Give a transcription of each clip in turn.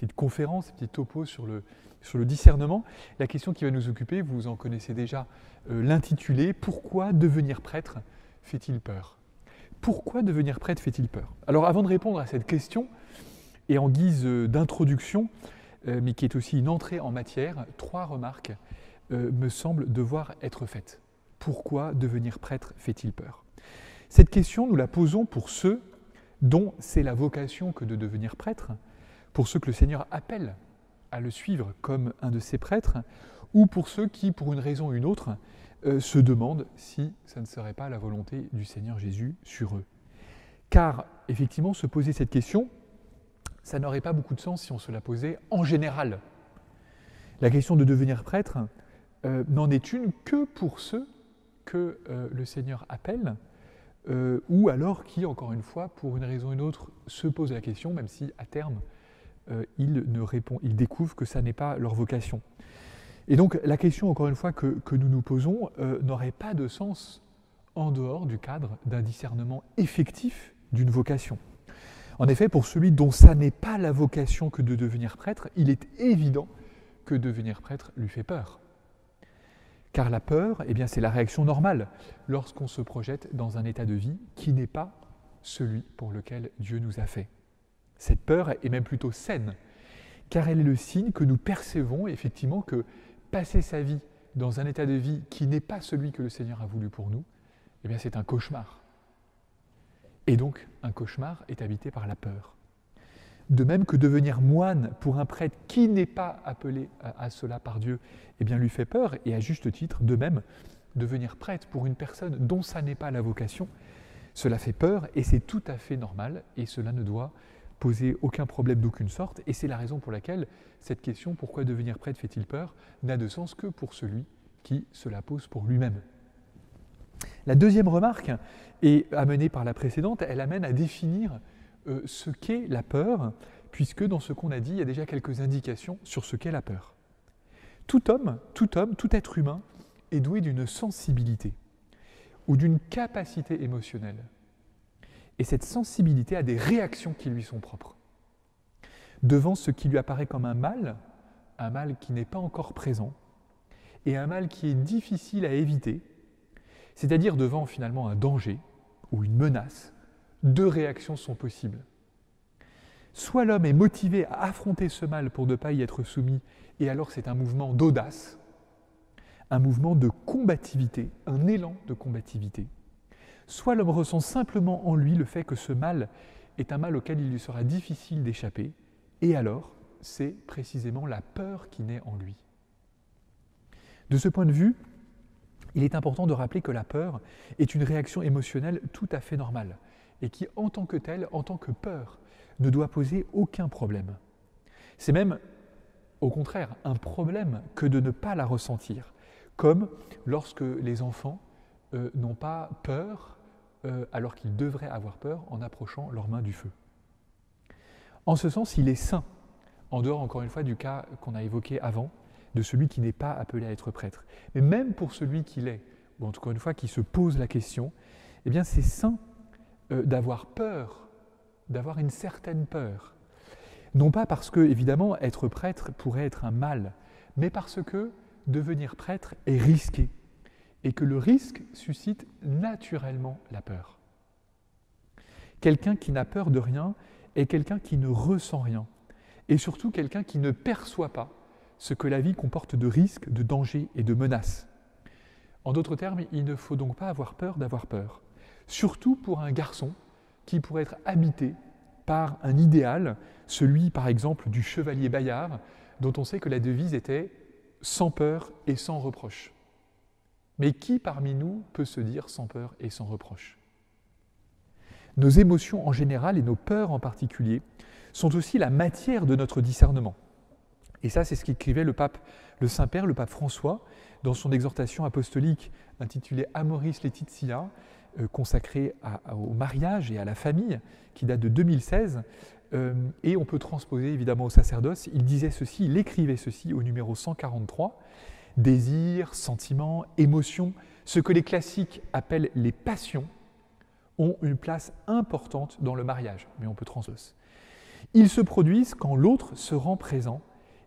petites conférences, ces petits topos sur le, sur le discernement. La question qui va nous occuper, vous en connaissez déjà euh, l'intitulé Pourquoi devenir prêtre fait-il peur? Pourquoi devenir prêtre fait-il peur? Alors avant de répondre à cette question, et en guise euh, d'introduction, euh, mais qui est aussi une entrée en matière, trois remarques me semblent devoir être faites. Pourquoi devenir prêtre fait-il peur? Cette question, nous la posons pour ceux dont c'est la vocation que de devenir prêtre, pour ceux que le Seigneur appelle à le suivre comme un de ses prêtres, ou pour ceux qui, pour une raison ou une autre, euh, se demandent si ça ne serait pas la volonté du Seigneur Jésus sur eux. Car, effectivement, se poser cette question, ça n'aurait pas beaucoup de sens si on se la posait en général. La question de devenir prêtre euh, n'en est une que pour ceux que euh, le Seigneur appelle, ou alors qui, encore une fois, pour une raison ou une autre, se posent la question, même si à terme, euh, ils, ne découvrent que ça n'est pas leur vocation. Et donc la question, encore une fois, que, nous nous posons euh, n'aurait pas de sens en dehors du cadre d'un discernement effectif d'une vocation. En effet, pour celui dont ça n'est pas la vocation que de devenir prêtre, il est évident que devenir prêtre lui fait peur. Car la peur, eh bien, c'est la réaction normale lorsqu'on se projette dans un état de vie qui n'est pas celui pour lequel Dieu nous a fait. Cette peur est même plutôt saine, car elle est le signe que nous percevons effectivement que passer sa vie dans un état de vie qui n'est pas celui que le Seigneur a voulu pour nous, eh c'est un cauchemar. Et donc, un cauchemar est habité par la peur. De même que devenir moine pour un prêtre qui n'est pas appelé à, cela par Dieu, eh bien lui fait peur, et à juste titre, de même, devenir prêtre pour une personne dont ça n'est pas la vocation, cela fait peur, et c'est tout à fait normal, et cela ne doit poser aucun problème d'aucune sorte, et c'est la raison pour laquelle cette question, pourquoi devenir prêtre fait-il peur, n'a de sens que pour celui qui se la pose pour lui-même. La deuxième remarque est amenée par la précédente, elle amène à définir euh, ce qu'est la peur, puisque dans ce qu'on a dit, il y a déjà quelques indications sur ce qu'est la peur. Tout homme, tout homme, tout être humain est doué d'une sensibilité ou d'une capacité émotionnelle et cette sensibilité a des réactions qui lui sont propres. Devant ce qui lui apparaît comme un mal, un mal qui n'est pas encore présent, et un mal qui est difficile à éviter, c'est-à-dire devant finalement un danger ou une menace, deux réactions sont possibles. Soit l'homme est motivé à affronter ce mal pour ne pas y être soumis, et alors c'est un mouvement d'audace, un mouvement de combativité, un élan de combativité soit l'homme ressent simplement en lui le fait que ce mal est un mal auquel il lui sera difficile d'échapper, et alors c'est précisément la peur qui naît en lui. De ce point de vue, il est important de rappeler que la peur est une réaction émotionnelle tout à fait normale, et qui, en tant que telle, en tant que peur, ne doit poser aucun problème. C'est même, au contraire, un problème que de ne pas la ressentir, comme lorsque les enfants euh, n'ont pas peur euh, alors qu'ils devraient avoir peur en approchant leurs mains du feu. En ce sens, il est saint, en dehors encore une fois du cas qu'on a évoqué avant, de celui qui n'est pas appelé à être prêtre. Mais même pour celui qui l'est, ou en tout cas une fois qui se pose la question, eh bien c'est saint euh, d'avoir peur, d'avoir une certaine peur. Non pas parce que, évidemment, être prêtre pourrait être un mal, mais parce que devenir prêtre est risqué et que le risque suscite naturellement la peur. Quelqu'un qui n'a peur de rien est quelqu'un qui ne ressent rien, et surtout quelqu'un qui ne perçoit pas ce que la vie comporte de risques, de dangers et de menaces. En d'autres termes, il ne faut donc pas avoir peur d'avoir peur, surtout pour un garçon qui pourrait être habité par un idéal, celui par exemple du chevalier Bayard, dont on sait que la devise était sans peur et sans reproche. Mais qui parmi nous peut se dire sans peur et sans reproche? Nos émotions en général et nos peurs en particulier sont aussi la matière de notre discernement. Et ça, c'est ce qu'écrivait le pape, le Saint-Père, le pape François, dans son exhortation apostolique intitulée Amoris Laetitia, euh, consacrée au mariage et à la famille, qui date de 2016. Euh, et on peut transposer évidemment au sacerdoce. Il disait ceci, il écrivait ceci au numéro 143 désirs, sentiments, émotions, ce que les classiques appellent les passions, ont une place importante dans le mariage, mais on peut transposer. Ils se produisent quand l'autre se rend présent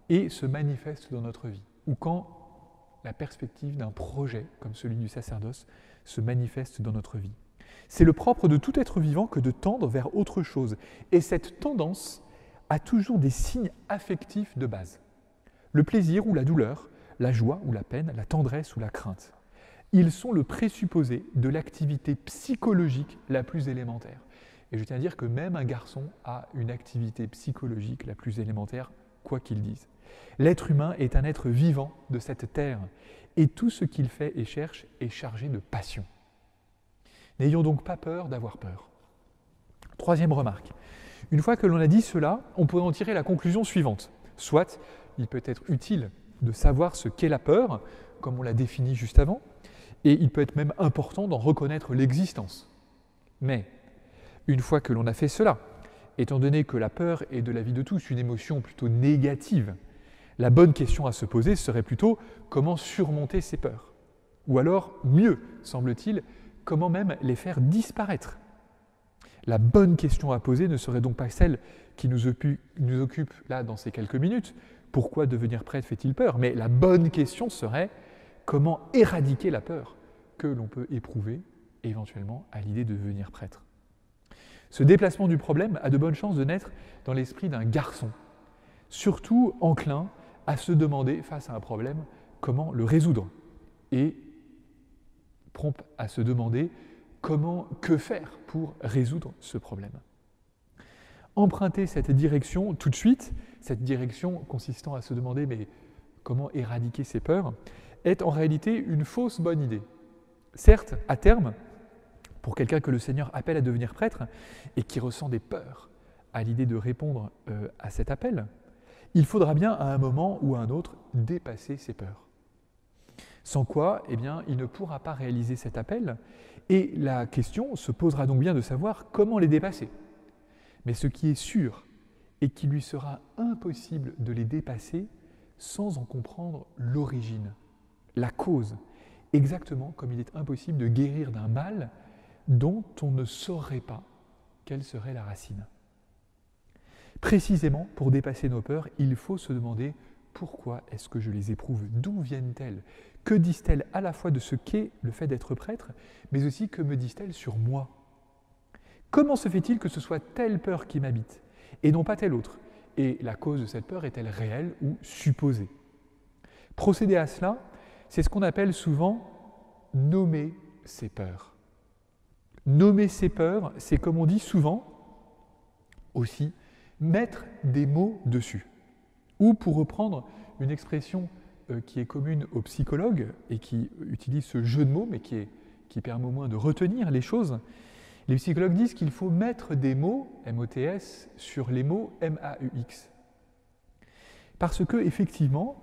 et se manifeste dans notre vie, ou quand la perspective d'un projet comme celui du sacerdoce se manifeste dans notre vie. C'est le propre de tout être vivant que de tendre vers autre chose. Et cette tendance a toujours des signes affectifs de base. Le plaisir ou la douleur, la joie ou la peine, la tendresse ou la crainte. Ils sont le présupposé de l'activité psychologique la plus élémentaire. Et je tiens à dire que même un garçon a une activité psychologique la plus élémentaire, quoi qu'il dise. L'être humain est un être vivant de cette terre, et tout ce qu'il fait et cherche est chargé de passion. N'ayons donc pas peur d'avoir peur. Troisième remarque. Une fois que l'on a dit cela, on peut en tirer la conclusion suivante. Soit, il peut être utile de savoir ce qu'est la peur, comme on l'a défini juste avant, et il peut être même important d'en reconnaître l'existence. Mais, une fois que l'on a fait cela, étant donné que la peur est de la vie de tous une émotion plutôt négative, la bonne question à se poser serait plutôt comment surmonter ces peurs? Ou alors, mieux, semble-t-il, comment même les faire disparaître? La bonne question à poser ne serait donc pas celle qui nous occupe, là dans ces quelques minutes, pourquoi devenir prêtre fait-il peur? Mais la bonne question serait comment éradiquer la peur que l'on peut éprouver éventuellement à l'idée de devenir prêtre? Ce déplacement du problème a de bonnes chances de naître dans l'esprit d'un garçon, surtout enclin à se demander face à un problème comment le résoudre et prompt à se demander comment, que faire pour résoudre ce problème. Emprunter cette direction tout de suite, cette direction consistant à se demander mais comment éradiquer ces peurs, est en réalité une fausse bonne idée. Certes, à terme, pour quelqu'un que le Seigneur appelle à devenir prêtre et qui ressent des peurs à l'idée de répondre euh, à cet appel, il faudra bien à un moment ou à un autre dépasser ses peurs. Sans quoi, eh bien, il ne pourra pas réaliser cet appel, et la question se posera donc bien de savoir comment les dépasser. Mais ce qui est sûr est qu'il lui sera impossible de les dépasser sans en comprendre l'origine, la cause, exactement comme il est impossible de guérir d'un mal dont on ne saurait pas quelle serait la racine. Précisément, pour dépasser nos peurs, il faut se demander pourquoi est-ce que je les éprouve D'où viennent-elles Que disent-elles à la fois de ce qu'est le fait d'être prêtre, mais aussi que me disent-elles sur moi Comment se fait-il que ce soit telle peur qui m'habite et non pas telle autre? Et la cause de cette peur est-elle réelle ou supposée? Procéder à cela, c'est ce qu'on appelle souvent nommer ses peurs. Nommer ses peurs, c'est comme on dit souvent aussi, mettre des mots dessus. Ou pour reprendre une expression euh, qui est commune aux psychologues et qui utilise ce jeu de mots, mais qui, permet au moins de retenir les choses, les psychologues disent qu'il faut mettre des mots, M-O-T-S, sur les mots M-A-U-X. Parce que, effectivement,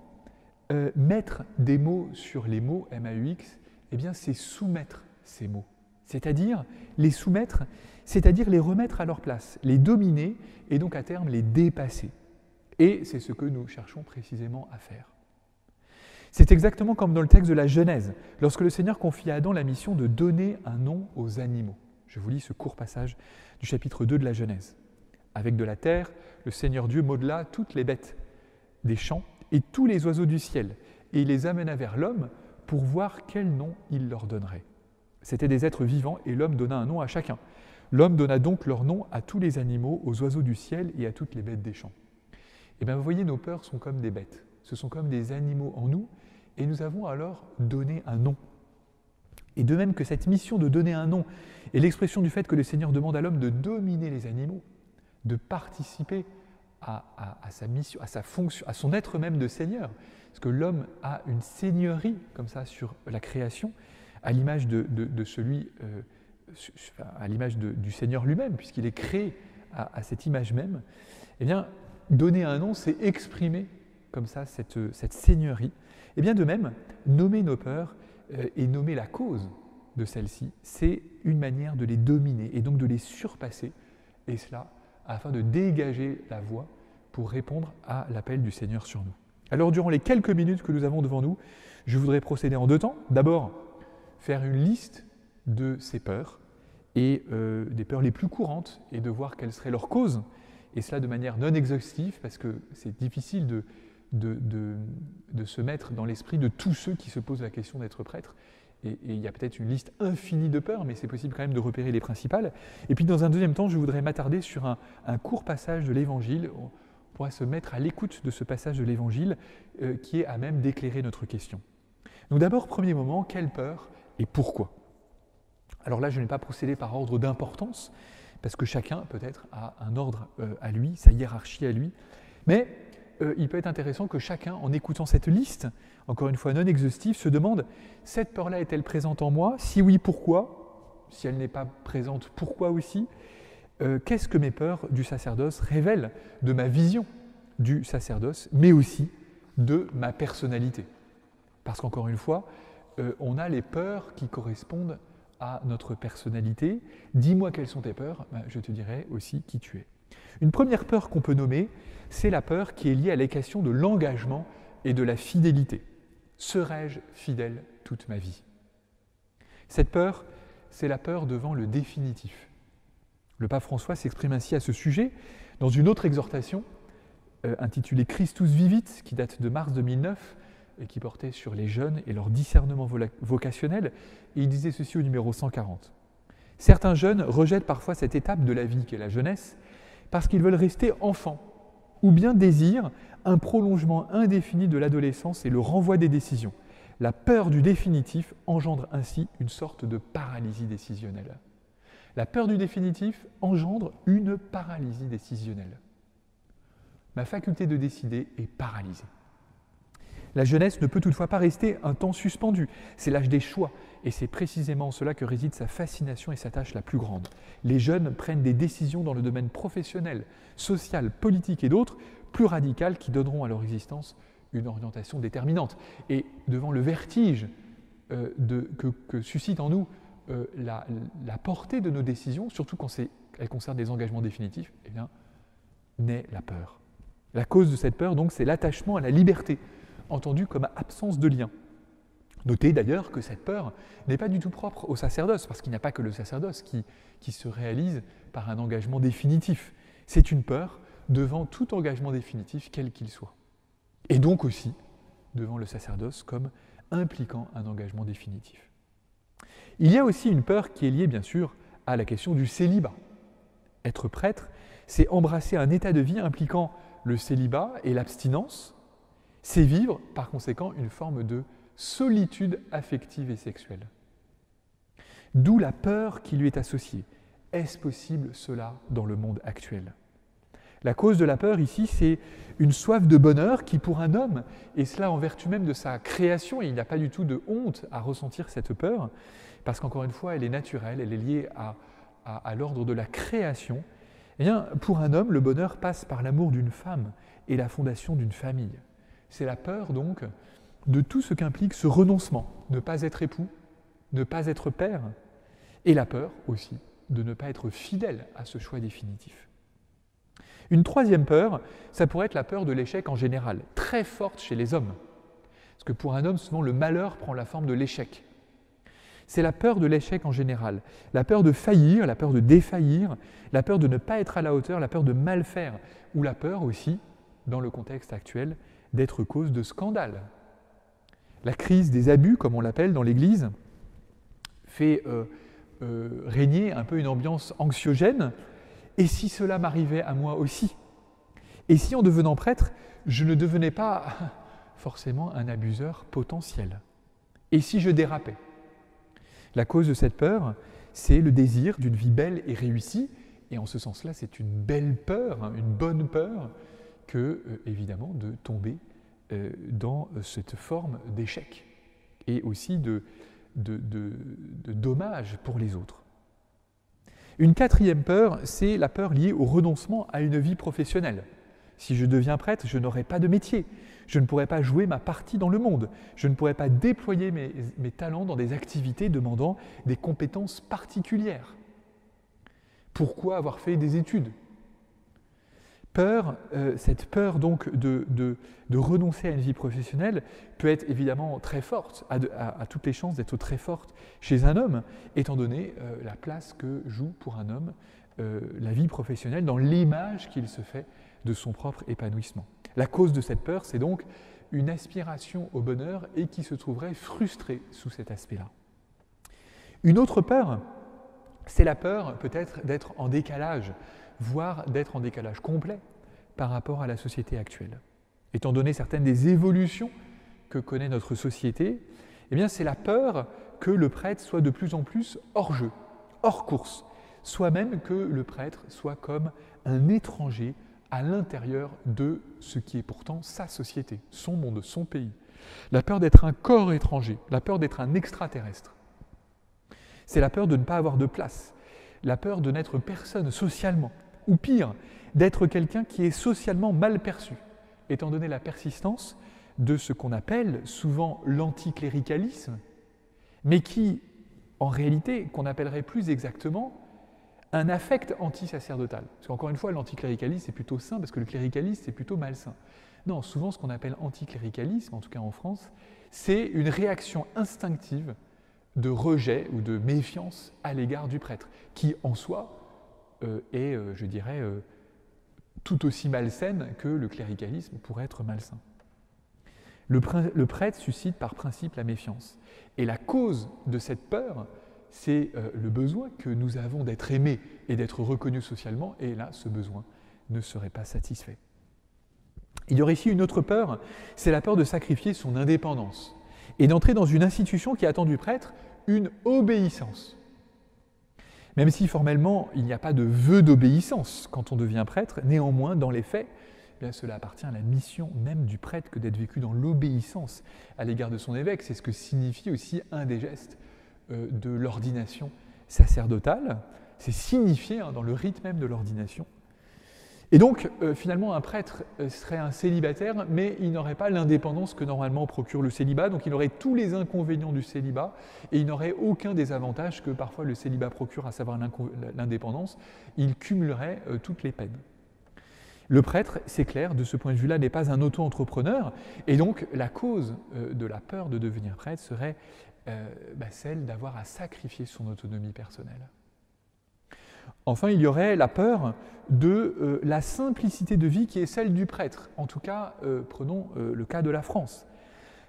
euh, mettre des mots sur les mots M-A-U-X, eh bien, c'est soumettre ces mots. C'est-à-dire les soumettre, c'est-à-dire les remettre à leur place, les dominer et donc à terme les dépasser. Et c'est ce que nous cherchons précisément à faire. C'est exactement comme dans le texte de la Genèse, lorsque le Seigneur confie à Adam la mission de donner un nom aux animaux. Je vous lis ce court passage du chapitre 2 de la Genèse. Avec de la terre, le Seigneur Dieu modela toutes les bêtes des champs et tous les oiseaux du ciel, et il les amena vers l'homme pour voir quel nom il leur donnerait. C'étaient des êtres vivants, et l'homme donna un nom à chacun. L'homme donna donc leur nom à tous les animaux, aux oiseaux du ciel et à toutes les bêtes des champs. Et eh bien vous voyez, nos peurs sont comme des bêtes. Ce sont comme des animaux en nous, et nous avons alors donné un nom. Et de même que cette mission de donner un nom est l'expression du fait que le Seigneur demande à l'homme de dominer les animaux, de participer à, sa mission, à sa fonction, à son être même de Seigneur, parce que l'homme a une seigneurie comme ça sur la création, à l'image de, celui, euh, à l'image du Seigneur lui-même, puisqu'il est créé à, cette image même. Eh bien, donner un nom, c'est exprimer comme ça cette, cette seigneurie. Et eh bien de même, nommer nos peurs euh, et nommer la cause de celles-ci, c'est une manière de les dominer et donc de les surpasser, et cela afin de dégager la voie pour répondre à l'appel du Seigneur sur nous. Alors durant les quelques minutes que nous avons devant nous, je voudrais procéder en deux temps. D'abord, faire une liste de ces peurs et euh, des peurs les plus courantes et de voir quelles seraient leurs causes et cela de manière non exhaustive, parce que c'est difficile de, de, se mettre dans l'esprit de tous ceux qui se posent la question d'être prêtre. Et, il y a peut-être une liste infinie de peurs, mais c'est possible quand même de repérer les principales. Et puis dans un deuxième temps, je voudrais m'attarder sur un, court passage de l'Évangile. On pourra se mettre à l'écoute de ce passage de l'Évangile euh, qui est à même d'éclairer notre question. Donc d'abord, premier moment, quelle peur et pourquoi? Alors là, je n'ai pas procédé par ordre d'importance, parce que chacun peut-être a un ordre euh, à lui, sa hiérarchie à lui. Mais euh, il peut être intéressant que chacun, en écoutant cette liste, encore une fois non exhaustive, se demande cette peur-là est-elle présente en moi? Si oui, pourquoi? Si elle n'est pas présente, pourquoi aussi? Euh, Qu'est-ce que mes peurs du sacerdoce révèlent de ma vision du sacerdoce, mais aussi de ma personnalité? Parce qu'encore une fois, euh, on a les peurs qui correspondent à notre personnalité. Dis-moi quelles sont tes peurs, ben, je te dirai aussi qui tu es. Une première peur qu'on peut nommer, c'est la peur qui est liée à l'équation de l'engagement et de la fidélité. Serai-je fidèle toute ma vie? Cette peur, c'est la peur devant le définitif. Le pape François s'exprime ainsi à ce sujet dans une autre exhortation euh, intitulée Christus Vivit, qui date de mars 2009 et qui portait sur les jeunes et leur discernement vocationnel. Il disait ceci au numéro 140. Certains jeunes rejettent parfois cette étape de la vie qu'est la jeunesse parce qu'ils veulent rester enfants, ou bien désirent un prolongement indéfini de l'adolescence et le renvoi des décisions. La peur du définitif engendre ainsi une sorte de paralysie décisionnelle. La peur du définitif engendre une paralysie décisionnelle. Ma faculté de décider est paralysée. La jeunesse ne peut toutefois pas rester un temps suspendu. C'est l'âge des choix, et c'est précisément en cela que réside sa fascination et sa tâche la plus grande. Les jeunes prennent des décisions dans le domaine professionnel, social, politique et d'autres, plus radicales, qui donneront à leur existence une orientation déterminante. Et devant le vertige euh, que, suscite en nous euh, la, portée de nos décisions, surtout quand elles concernent des engagements définitifs, eh naît la peur. La cause de cette peur, donc, c'est l'attachement à la liberté, entendu comme absence de lien. Notez d'ailleurs que cette peur n'est pas du tout propre au sacerdoce, parce qu'il n'y a pas que le sacerdoce qui, qui se réalise par un engagement définitif. C'est une peur devant tout engagement définitif, quel qu'il soit. Et donc aussi devant le sacerdoce comme impliquant un engagement définitif. Il y a aussi une peur qui est liée bien sûr à la question du célibat. Être prêtre, c'est embrasser un état de vie impliquant le célibat et l'abstinence, c'est vivre par conséquent une forme de solitude affective et sexuelle. D'où la peur qui lui est associée. Est-ce possible cela dans le monde actuel? La cause de la peur ici, c'est une soif de bonheur qui pour un homme, et cela en vertu même de sa création, et il n'y a pas du tout de honte à ressentir cette peur, parce qu'encore une fois, elle est naturelle, elle est liée à, l'ordre de la création, eh pour un homme, le bonheur passe par l'amour d'une femme et la fondation d'une famille. C'est la peur donc de tout ce qu'implique ce renoncement, ne pas être époux, ne pas être père, et la peur aussi de ne pas être fidèle à ce choix définitif. Une troisième peur, ça pourrait être la peur de l'échec en général, très forte chez les hommes. Parce que pour un homme, souvent le malheur prend la forme de l'échec. C'est la peur de l'échec en général, la peur de faillir, la peur de défaillir, la peur de ne pas être à la hauteur, la peur de mal faire, ou la peur aussi, dans le contexte actuel, d'être cause de scandale. La crise des abus, comme on l'appelle dans l'Église, fait euh, euh, régner un peu une ambiance anxiogène. Et si cela m'arrivait à moi aussi? Et si en devenant prêtre, je ne devenais pas forcément un abuseur potentiel? Et si je dérapais? La cause de cette peur, c'est le désir d'une vie belle et réussie. Et en ce sens-là, c'est une belle peur, hein, une bonne peur, que, euh, évidemment, de tomber euh, dans cette forme d'échec et aussi de, de, dommage pour les autres. Une quatrième peur, c'est la peur liée au renoncement à une vie professionnelle. Si je deviens prêtre, je n'aurai pas de métier. Je ne pourrai pas jouer ma partie dans le monde. Je ne pourrai pas déployer mes talents dans des activités demandant des compétences particulières. Pourquoi avoir fait des études? Peur, euh, cette peur donc de, renoncer à une vie professionnelle peut être évidemment très forte, à, toutes les chances d'être très forte chez un homme, étant donné euh, la place que joue pour un homme euh, la vie professionnelle, dans l'image qu'il se fait de son propre épanouissement. La cause de cette peur, c'est donc une aspiration au bonheur et qui se trouverait frustrée sous cet aspect-là. Une autre peur, c'est la peur peut-être d'être en décalage, voire d'être en décalage complet par rapport à la société actuelle. Étant donné certaines des évolutions que connaît notre société, eh bien c'est la peur que le prêtre soit de plus en plus hors jeu, hors course, soit même que le prêtre soit comme un étranger à l'intérieur de ce qui est pourtant sa société, son monde, son pays. La peur d'être un corps étranger, la peur d'être un extraterrestre. C'est la peur de ne pas avoir de place, la peur de n'être personne socialement, ou pire, d'être quelqu'un qui est socialement mal perçu, étant donné la persistance de ce qu'on appelle souvent l'anticléricalisme, mais qui, en réalité, qu'on appellerait plus exactement un affect anti-sacerdotal. Parce qu'encore une fois, l'anticléricalisme, c'est plutôt sain, parce que le cléricalisme, c'est plutôt malsain. Non, souvent, ce qu'on appelle anticléricalisme, en tout cas en France, c'est une réaction instinctive de rejet ou de méfiance à l'égard du prêtre, qui en soi est, euh, je dirais, euh, tout aussi malsaine que le cléricalisme pourrait être malsain. Le, le, prêtre suscite par principe la méfiance. Et la cause de cette peur, c'est le besoin que nous avons d'être aimés et d'être reconnus socialement, et là, ce besoin ne serait pas satisfait. Il y aurait ici une autre peur, c'est la peur de sacrifier son indépendance et d'entrer dans une institution qui attend du prêtre une obéissance. Même si formellement il n'y a pas de vœu d'obéissance quand on devient prêtre, néanmoins dans les faits, eh cela appartient à la mission même du prêtre que d'être vécu dans l'obéissance à l'égard de son évêque. C'est ce que signifie aussi un des gestes euh, de l'ordination sacerdotale. C'est signifié hein, dans le rite même de l'ordination. Et donc, euh, finalement, un prêtre euh, serait un célibataire, mais il n'aurait pas l'indépendance que normalement procure le célibat, donc il aurait tous les inconvénients du célibat, et il n'aurait aucun des avantages que parfois le célibat procure, à savoir l'indépendance, il cumulerait euh, toutes les peines. Le prêtre, c'est clair, de ce point de vue-là, n'est pas un auto-entrepreneur, et donc la cause de la peur de devenir prêtre serait bah, celle d'avoir à sacrifier son autonomie personnelle. Enfin, il y aurait la peur de euh, la simplicité de vie qui est celle du prêtre. En tout cas, euh, prenons euh, le cas de la France.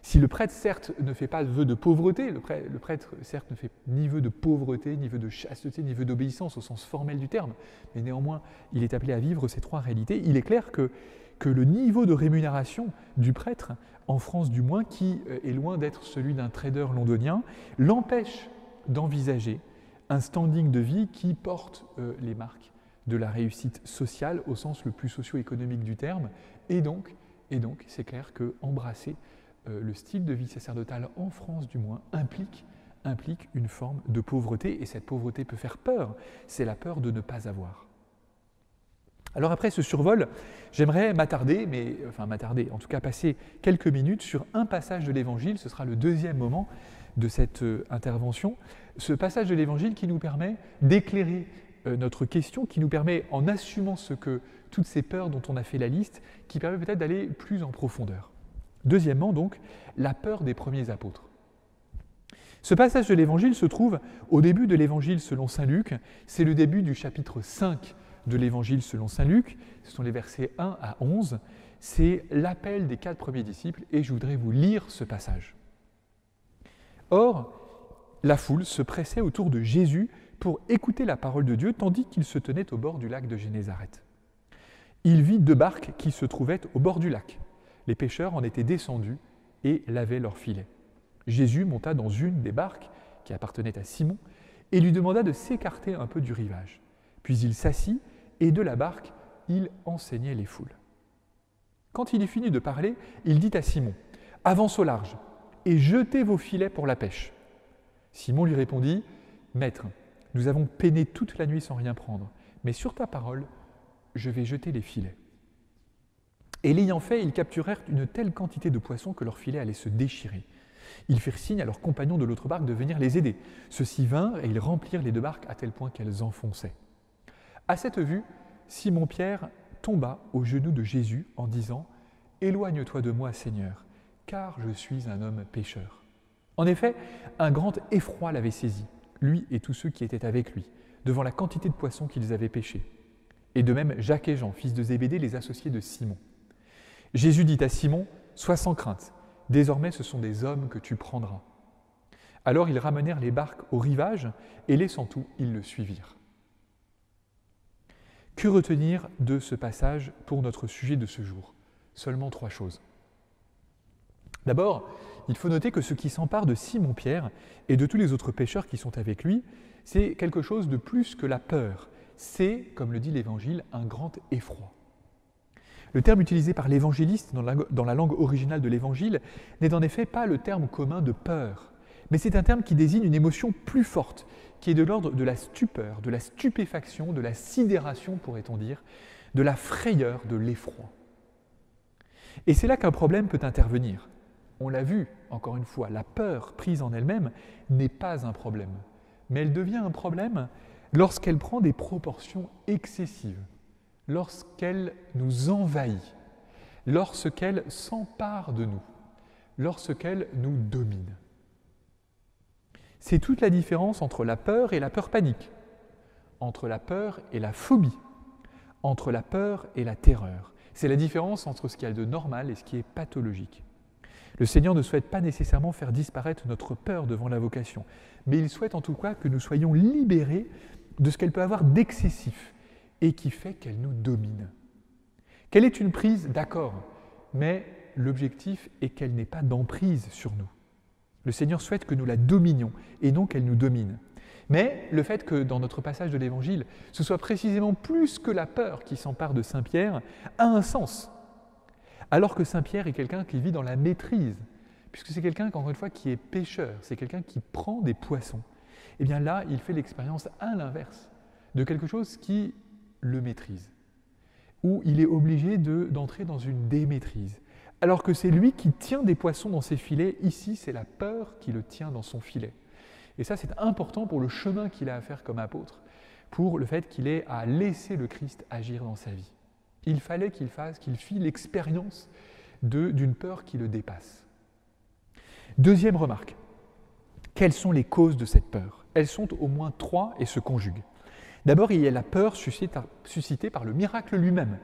Si le prêtre, certes, ne fait pas vœu de pauvreté, le prêtre, certes, ne fait ni vœu de pauvreté, ni vœu de chasteté, ni vœu d'obéissance au sens formel du terme, mais néanmoins, il est appelé à vivre ces trois réalités, il est clair que, que le niveau de rémunération du prêtre, en France du moins, qui est loin d'être celui d'un trader londonien, l'empêche d'envisager un standing de vie qui porte euh, les marques de la réussite sociale au sens le plus socio-économique du terme. Et donc, et donc c'est clair que embrasser euh, le style de vie sacerdotal en France du moins implique, implique une forme de pauvreté, et cette pauvreté peut faire peur, c'est la peur de ne pas avoir. Alors après ce survol, j'aimerais m'attarder, mais enfin m'attarder, en tout cas passer quelques minutes sur un passage de l'Évangile, ce sera le deuxième moment de cette euh, intervention, ce passage de l'Évangile qui nous permet d'éclairer euh, notre question, qui nous permet, en assumant ce que toutes ces peurs dont on a fait la liste, qui permet peut-être d'aller plus en profondeur. Deuxièmement, donc, la peur des premiers apôtres. Ce passage de l'Évangile se trouve au début de l'Évangile selon Saint Luc, c'est le début du chapitre 5 de l'Évangile selon Saint Luc, ce sont les versets 1 à 11, c'est l'appel des quatre premiers disciples, et je voudrais vous lire ce passage. Or, la foule se pressait autour de Jésus pour écouter la parole de Dieu tandis qu'il se tenait au bord du lac de Génézareth. Il vit deux barques qui se trouvaient au bord du lac. Les pêcheurs en étaient descendus et lavaient leurs filets. Jésus monta dans une des barques qui appartenait à Simon et lui demanda de s'écarter un peu du rivage. Puis il s'assit et de la barque, il enseignait les foules. Quand il eut fini de parler, il dit à Simon, Avance au large, et jetez vos filets pour la pêche. Simon lui répondit, Maître, nous avons peiné toute la nuit sans rien prendre, mais sur ta parole, je vais jeter les filets. Et l'ayant fait, ils capturèrent une telle quantité de poissons que leurs filets allaient se déchirer. Ils firent signe à leurs compagnons de l'autre barque de venir les aider. Ceux-ci vinrent et ils remplirent les deux barques à tel point qu'elles enfonçaient. À cette vue, Simon-Pierre tomba aux genoux de Jésus en disant Éloigne-toi de moi, Seigneur, car je suis un homme pécheur. En effet, un grand effroi l'avait saisi, lui et tous ceux qui étaient avec lui, devant la quantité de poissons qu'ils avaient pêchés. Et de même, Jacques et Jean, fils de Zébédée, les associés de Simon. Jésus dit à Simon, Sois sans crainte, désormais ce sont des hommes que tu prendras. Alors ils ramenèrent les barques au rivage, et laissant tout, ils le suivirent. Que retenir de ce passage pour notre sujet de ce jour? Seulement trois choses. D'abord, il faut noter que ce qui s'empare de Simon-Pierre et de tous les autres pêcheurs qui sont avec lui, c'est quelque chose de plus que la peur. C'est, comme le dit l'Évangile, un grand effroi. Le terme utilisé par l'évangéliste dans la, dans la langue originale de l'Évangile n'est en effet pas le terme commun de peur, mais c'est un terme qui désigne une émotion plus forte, qui est de l'ordre de la stupeur, de la stupéfaction, de la sidération, pourrait-on dire, de la frayeur, de l'effroi. Et c'est là qu'un problème peut intervenir. On l'a vu, encore une fois, la peur prise en elle-même n'est pas un problème, mais elle devient un problème lorsqu'elle prend des proportions excessives, lorsqu'elle nous envahit, lorsqu'elle s'empare de nous, lorsqu'elle nous domine. C'est toute la différence entre la peur et la peur panique, entre la peur et la phobie, entre la peur et la terreur. C'est la différence entre ce qu'il y a de normal et ce qui est pathologique. Le Seigneur ne souhaite pas nécessairement faire disparaître notre peur devant la vocation, mais il souhaite en tout cas que nous soyons libérés de ce qu'elle peut avoir d'excessif et qui fait qu'elle nous domine. Qu'elle est une prise, d'accord, mais l'objectif est qu'elle n'ait pas d'emprise sur nous. Le Seigneur souhaite que nous la dominions et non qu'elle nous domine. Mais le fait que dans notre passage de l'Évangile, ce soit précisément plus que la peur qui s'empare de Saint Pierre, a un sens. Alors que Saint Pierre est quelqu'un qui vit dans la maîtrise, puisque c'est quelqu'un, encore une fois, qui est pêcheur, c'est quelqu'un qui prend des poissons. Et eh bien là, il fait l'expérience à l'inverse de quelque chose qui le maîtrise, où il est obligé d'entrer dans une démaîtrise alors que c'est lui qui tient des poissons dans ses filets. Ici, c'est la peur qui le tient dans son filet. Et ça, c'est important pour le chemin qu'il a à faire comme apôtre, pour le fait qu'il ait à laisser le Christ agir dans sa vie. Il fallait qu'il fasse, qu'il fît l'expérience d'une peur qui le dépasse. Deuxième remarque. Quelles sont les causes de cette peur? Elles sont au moins trois et se conjuguent. D'abord, il y a la peur suscitée par le miracle lui-même,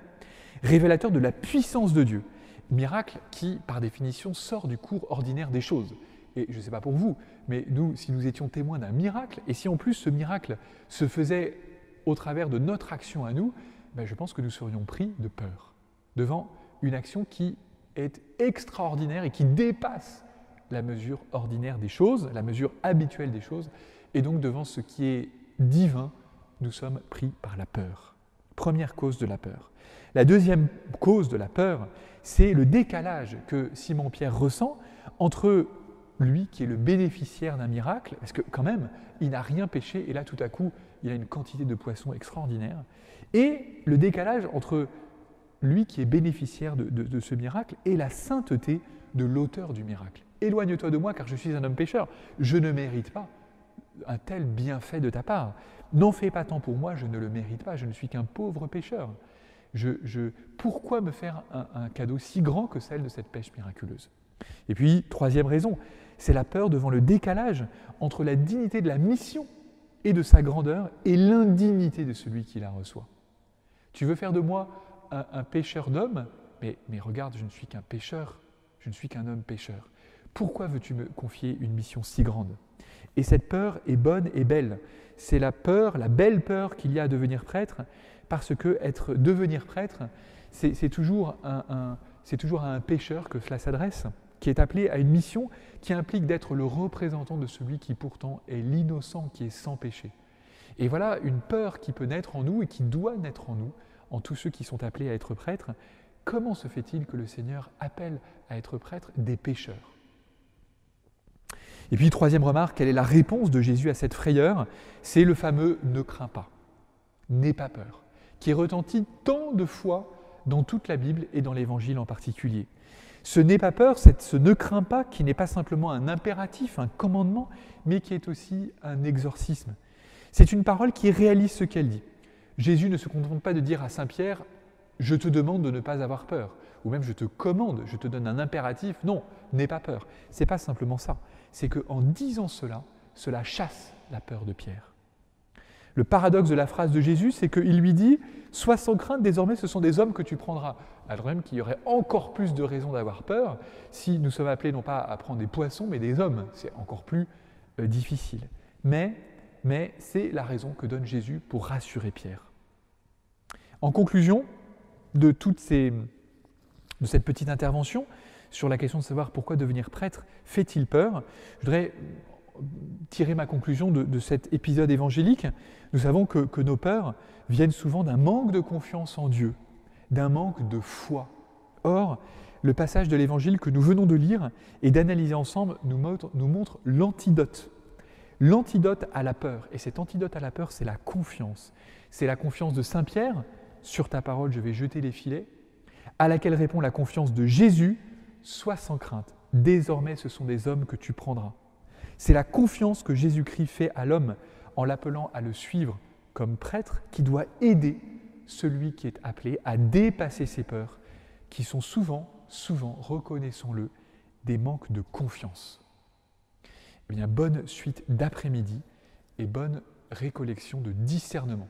révélateur de la puissance de Dieu miracle qui, par définition, sort du cours ordinaire des choses. Et je ne sais pas pour vous, mais nous, si nous étions témoins d'un miracle, et si en plus ce miracle se faisait au travers de notre action à nous, ben je pense que nous serions pris de peur devant une action qui est extraordinaire et qui dépasse la mesure ordinaire des choses, la mesure habituelle des choses, et donc devant ce qui est divin, nous sommes pris par la peur. Première cause de la peur. La deuxième cause de la peur, c'est le décalage que Simon-Pierre ressent entre lui qui est le bénéficiaire d'un miracle, parce que quand même, il n'a rien péché, et là tout à coup, il a une quantité de poissons extraordinaire, et le décalage entre lui qui est bénéficiaire de, ce miracle et la sainteté de l'auteur du miracle. Éloigne-toi de moi car je suis un homme pécheur, je ne mérite pas un tel bienfait de ta part. N'en fais pas tant pour moi, je ne le mérite pas, je ne suis qu'un pauvre pécheur pourquoi me faire un, cadeau si grand que celle de cette pêche miraculeuse? Et puis, troisième raison, c'est la peur devant le décalage entre la dignité de la mission et de sa grandeur et l'indignité de celui qui la reçoit. Tu veux faire de moi un, pêcheur d'hommes? Mais, mais regarde, je ne suis qu'un pêcheur, je ne suis qu'un homme pêcheur. Pourquoi veux-tu me confier une mission si grande? Et cette peur est bonne et belle. C'est la peur, la belle peur qu'il y a à devenir prêtre, parce que être, devenir prêtre, c'est toujours, un, toujours à un pécheur que cela s'adresse, qui est appelé à une mission qui implique d'être le représentant de celui qui pourtant est l'innocent, qui est sans péché. Et voilà une peur qui peut naître en nous et qui doit naître en nous, en tous ceux qui sont appelés à être prêtres. Comment se fait-il que le Seigneur appelle à être prêtre des pécheurs? Et puis, troisième remarque, quelle est la réponse de Jésus à cette frayeur? C'est le fameux ne crains pas, n'aie pas peur qui retentit tant de fois dans toute la Bible et dans l'Évangile en particulier. Ce n'est pas peur, ce ne craint pas, qui n'est pas simplement un impératif, un commandement, mais qui est aussi un exorcisme. C'est une parole qui réalise ce qu'elle dit. Jésus ne se contente pas de dire à Saint Pierre, je te demande de ne pas avoir peur, ou même je te commande, je te donne un impératif. Non, n'aie pas peur. C'est pas simplement ça. C'est qu'en disant cela, cela chasse la peur de Pierre. Le paradoxe de la phrase de Jésus, c'est qu'il lui dit Sois sans crainte, désormais ce sont des hommes que tu prendras. Alors même qu'il y aurait encore plus de raisons d'avoir peur si nous sommes appelés non pas à prendre des poissons, mais des hommes. C'est encore plus euh, difficile. Mais, mais c'est la raison que donne Jésus pour rassurer Pierre. En conclusion de, toutes cette petite intervention sur la question de savoir pourquoi devenir prêtre fait-il peur, je voudrais tirer ma conclusion de, cet épisode évangélique, nous savons que, nos peurs viennent souvent d'un manque de confiance en Dieu, d'un manque de foi. Or, le passage de l'évangile que nous venons de lire et d'analyser ensemble nous montre l'antidote. L'antidote à la peur. Et cet antidote à la peur, c'est la confiance. C'est la confiance de Saint Pierre, sur ta parole je vais jeter les filets, à laquelle répond la confiance de Jésus, sois sans crainte. Désormais ce sont des hommes que tu prendras. C'est la confiance que Jésus-Christ fait à l'homme en l'appelant à le suivre comme prêtre qui doit aider celui qui est appelé à dépasser ses peurs, qui sont souvent, souvent, reconnaissons-le, des manques de confiance. Eh bien, bonne suite d'après-midi et bonne récollection de discernement.